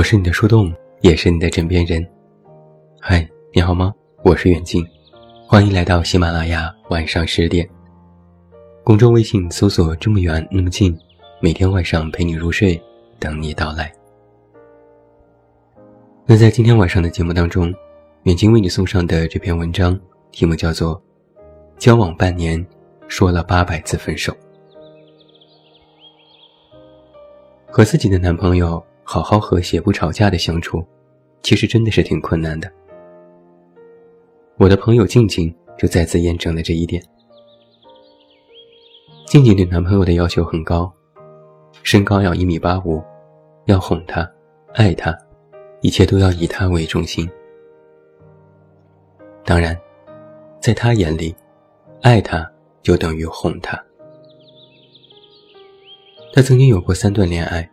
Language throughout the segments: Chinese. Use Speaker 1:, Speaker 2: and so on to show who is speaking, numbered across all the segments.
Speaker 1: 我是你的树洞，也是你的枕边人。嗨，你好吗？我是远近，欢迎来到喜马拉雅晚上十点。公众微信搜索“这么远那么近”，每天晚上陪你入睡，等你到来。那在今天晚上的节目当中，远近为你送上的这篇文章题目叫做《交往半年，说了八百次分手》，和自己的男朋友。好好和谐不吵架的相处，其实真的是挺困难的。我的朋友静静就再次验证了这一点。静静对男朋友的要求很高，身高要一米八五，要哄他，爱他，一切都要以他为中心。当然，在他眼里，爱他就等于哄他。他曾经有过三段恋爱。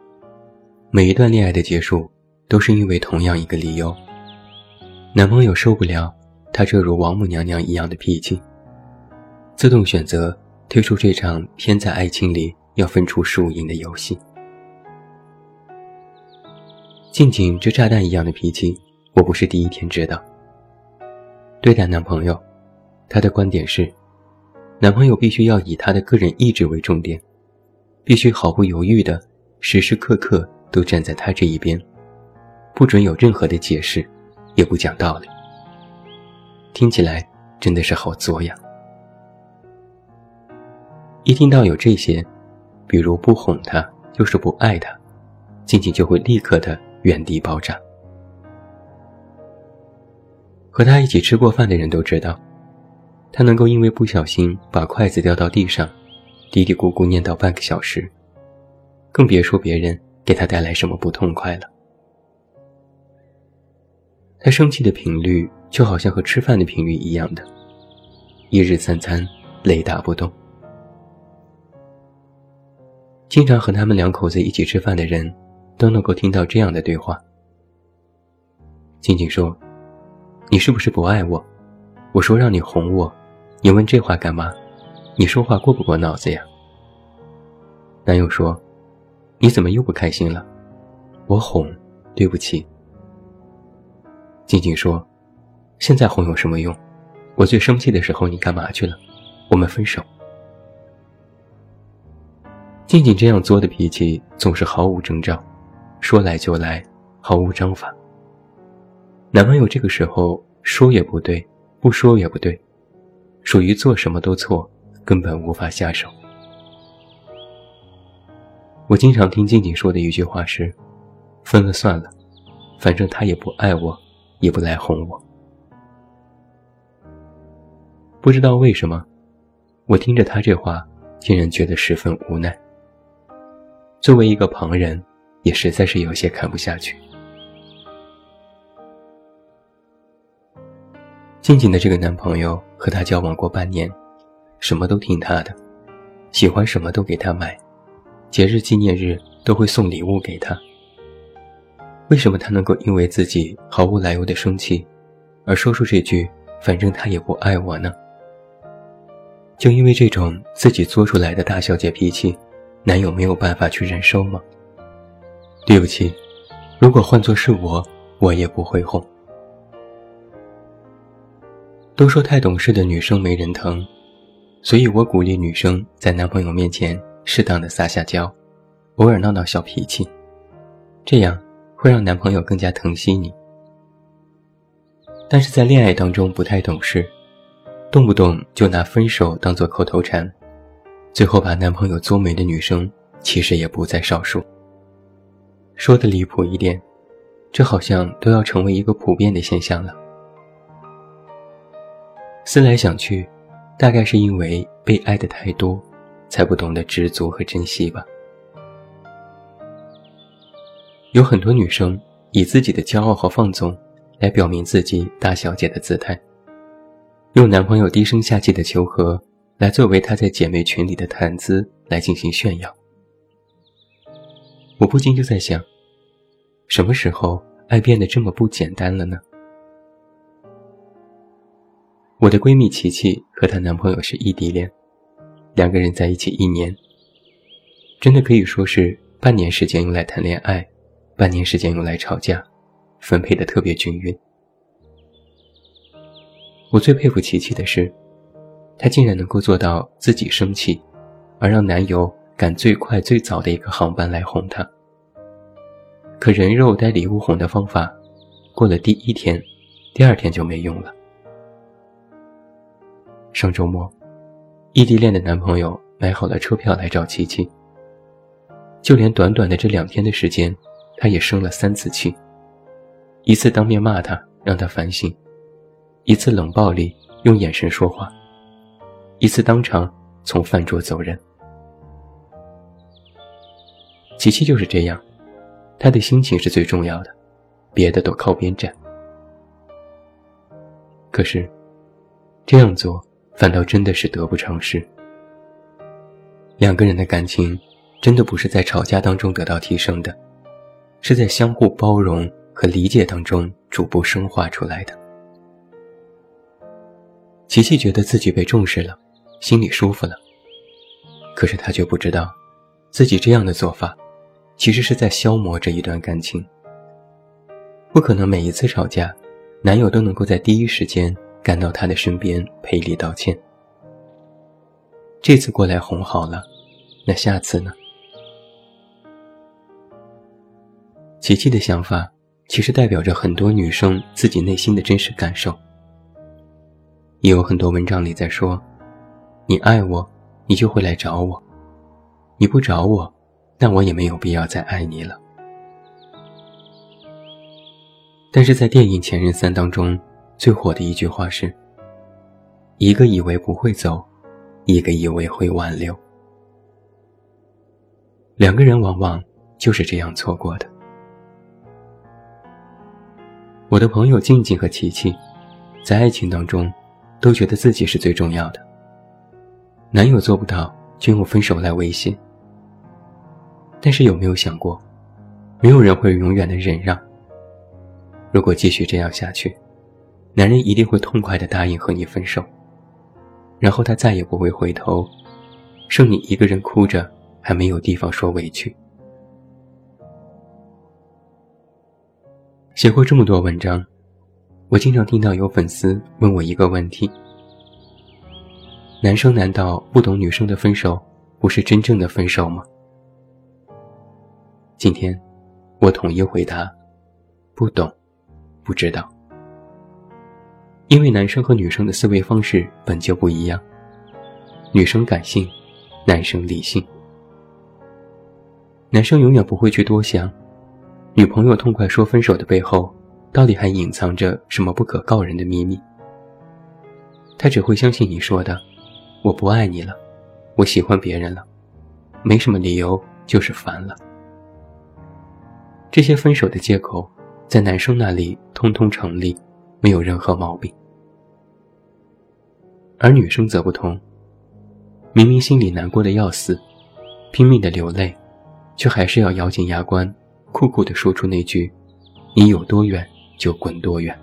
Speaker 1: 每一段恋爱的结束，都是因为同样一个理由：男朋友受不了她这如王母娘娘一样的脾气，自动选择退出这场偏在爱情里要分出输赢的游戏。静静这炸弹一样的脾气，我不是第一天知道。对待男朋友，她的观点是：男朋友必须要以他的个人意志为重点，必须毫不犹豫的时时刻刻。都站在他这一边，不准有任何的解释，也不讲道理。听起来真的是好作呀！一听到有这些，比如不哄他就是不爱他，静静就会立刻的原地爆炸。和他一起吃过饭的人都知道，他能够因为不小心把筷子掉到地上，嘀嘀咕咕念叨半个小时，更别说别人。给他带来什么不痛快了？他生气的频率就好像和吃饭的频率一样的，一日三餐雷打不动。经常和他们两口子一起吃饭的人，都能够听到这样的对话。静静说：“你是不是不爱我？我说让你哄我，你问这话干嘛？你说话过不过脑子呀？”男友说。你怎么又不开心了？我哄，对不起。静静说：“现在哄有什么用？我最生气的时候你干嘛去了？我们分手。”静静这样作的脾气总是毫无征兆，说来就来，毫无章法。男朋友这个时候说也不对，不说也不对，属于做什么都错，根本无法下手。我经常听静静说的一句话是：“分了算了，反正他也不爱我，也不来哄我。”不知道为什么，我听着他这话，竟然觉得十分无奈。作为一个旁人，也实在是有些看不下去。静静的这个男朋友和她交往过半年，什么都听她的，喜欢什么都给她买。节日纪念日都会送礼物给他。为什么他能够因为自己毫无来由的生气，而说出这句“反正他也不爱我呢”？就因为这种自己作出来的大小姐脾气，男友没有办法去忍受吗？对不起，如果换作是我，我也不会哄。都说太懂事的女生没人疼，所以我鼓励女生在男朋友面前。适当的撒下娇，偶尔闹闹小脾气，这样会让男朋友更加疼惜你。但是在恋爱当中不太懂事，动不动就拿分手当做口头禅，最后把男朋友作没的女生其实也不在少数。说的离谱一点，这好像都要成为一个普遍的现象了。思来想去，大概是因为被爱的太多。才不懂得知足和珍惜吧。有很多女生以自己的骄傲和放纵，来表明自己大小姐的姿态，用男朋友低声下气的求和，来作为她在姐妹群里的谈资来进行炫耀。我不禁就在想，什么时候爱变得这么不简单了呢？我的闺蜜琪琪和她男朋友是异地恋。两个人在一起一年，真的可以说是半年时间用来谈恋爱，半年时间用来吵架，分配的特别均匀。我最佩服琪琪的是，她竟然能够做到自己生气，而让男友赶最快最早的一个航班来哄她。可人肉带礼物哄的方法，过了第一天，第二天就没用了。上周末，异地恋的男朋友买好了车票来找琪琪。就连短短的这两天的时间，他也生了三次气。一次当面骂他，让他反省；一次冷暴力，用眼神说话；一次当场从饭桌走人。琪琪就是这样，他的心情是最重要的，别的都靠边站。可是，这样做。反倒真的是得不偿失。两个人的感情，真的不是在吵架当中得到提升的，是在相互包容和理解当中逐步深化出来的。琪琪觉得自己被重视了，心里舒服了。可是她却不知道，自己这样的做法，其实是在消磨这一段感情。不可能每一次吵架，男友都能够在第一时间。赶到他的身边赔礼道歉。这次过来哄好了，那下次呢？琪琪的想法其实代表着很多女生自己内心的真实感受。也有很多文章里在说：“你爱我，你就会来找我；你不找我，那我也没有必要再爱你了。”但是在电影《前任三》当中。最火的一句话是：“一个以为不会走，一个以为会挽留。”两个人往往就是这样错过的。我的朋友静静和琪琪，在爱情当中，都觉得自己是最重要的。男友做不到，就用分手来威胁。但是有没有想过，没有人会永远的忍让。如果继续这样下去，男人一定会痛快的答应和你分手，然后他再也不会回头，剩你一个人哭着，还没有地方说委屈。写过这么多文章，我经常听到有粉丝问我一个问题：男生难道不懂女生的分手不是真正的分手吗？今天，我统一回答：不懂，不知道。因为男生和女生的思维方式本就不一样，女生感性，男生理性。男生永远不会去多想，女朋友痛快说分手的背后，到底还隐藏着什么不可告人的秘密。他只会相信你说的：“我不爱你了，我喜欢别人了，没什么理由，就是烦了。”这些分手的借口，在男生那里通通成立。没有任何毛病，而女生则不同。明明心里难过的要死，拼命的流泪，却还是要咬紧牙关，酷酷的说出那句：“你有多远就滚多远。”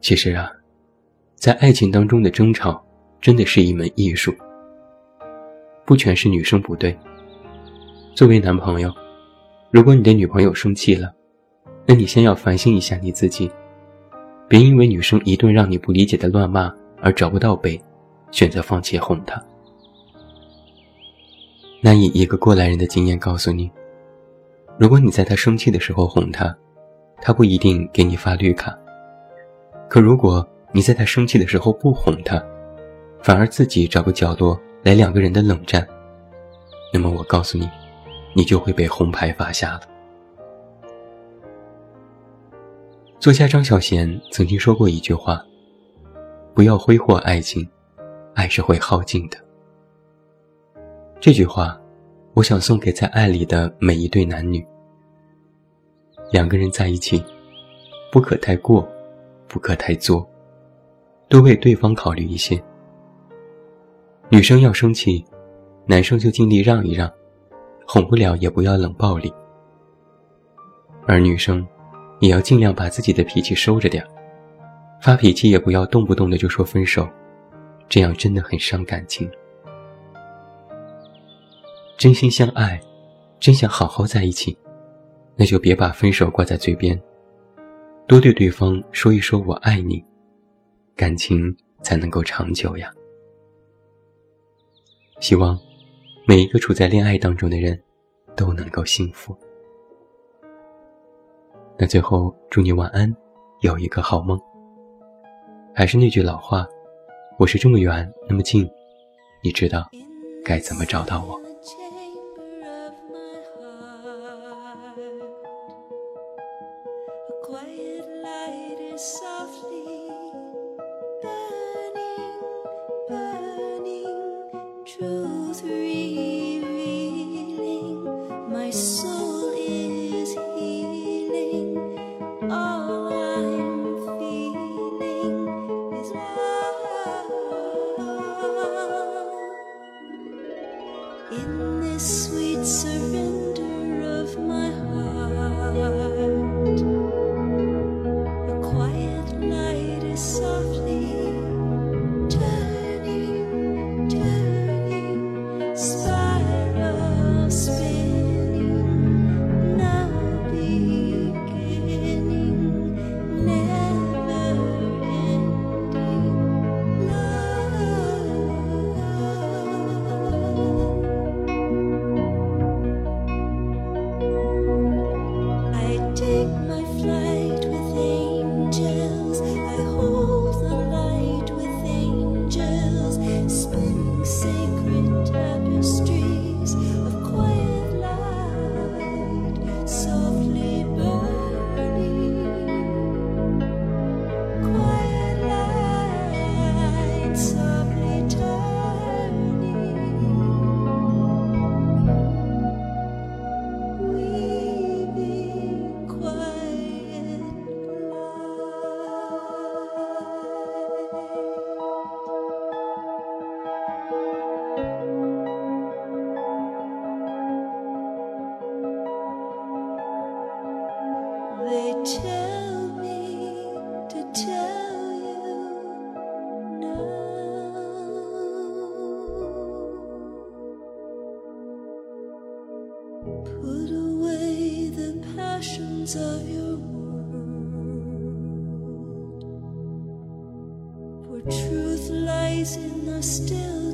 Speaker 1: 其实啊，在爱情当中的争吵，真的是一门艺术。不全是女生不对。作为男朋友。如果你的女朋友生气了，那你先要反省一下你自己，别因为女生一顿让你不理解的乱骂而找不到北，选择放弃哄她。那以一个过来人的经验告诉你，如果你在她生气的时候哄她，她不一定给你发绿卡；可如果你在她生气的时候不哄她，反而自己找个角落来两个人的冷战，那么我告诉你。你就会被红牌罚下了。作家张小娴曾经说过一句话：“不要挥霍爱情，爱是会耗尽的。”这句话，我想送给在爱里的每一对男女。两个人在一起，不可太过，不可太作，多为对方考虑一些。女生要生气，男生就尽力让一让。哄不了也不要冷暴力，而女生也要尽量把自己的脾气收着点发脾气也不要动不动的就说分手，这样真的很伤感情。
Speaker 2: 真心相爱，真想好好在一起，那就别把分手挂在嘴边，多对对方说一说我爱你，感情才能够长久呀。希望每一个处在恋爱当中的人都能够幸福。那最后祝你晚安，有一个好梦。还是那句老话，我是这么远那么近，你知道该怎么找到我。
Speaker 3: Of your world. For truth lies in the stillness,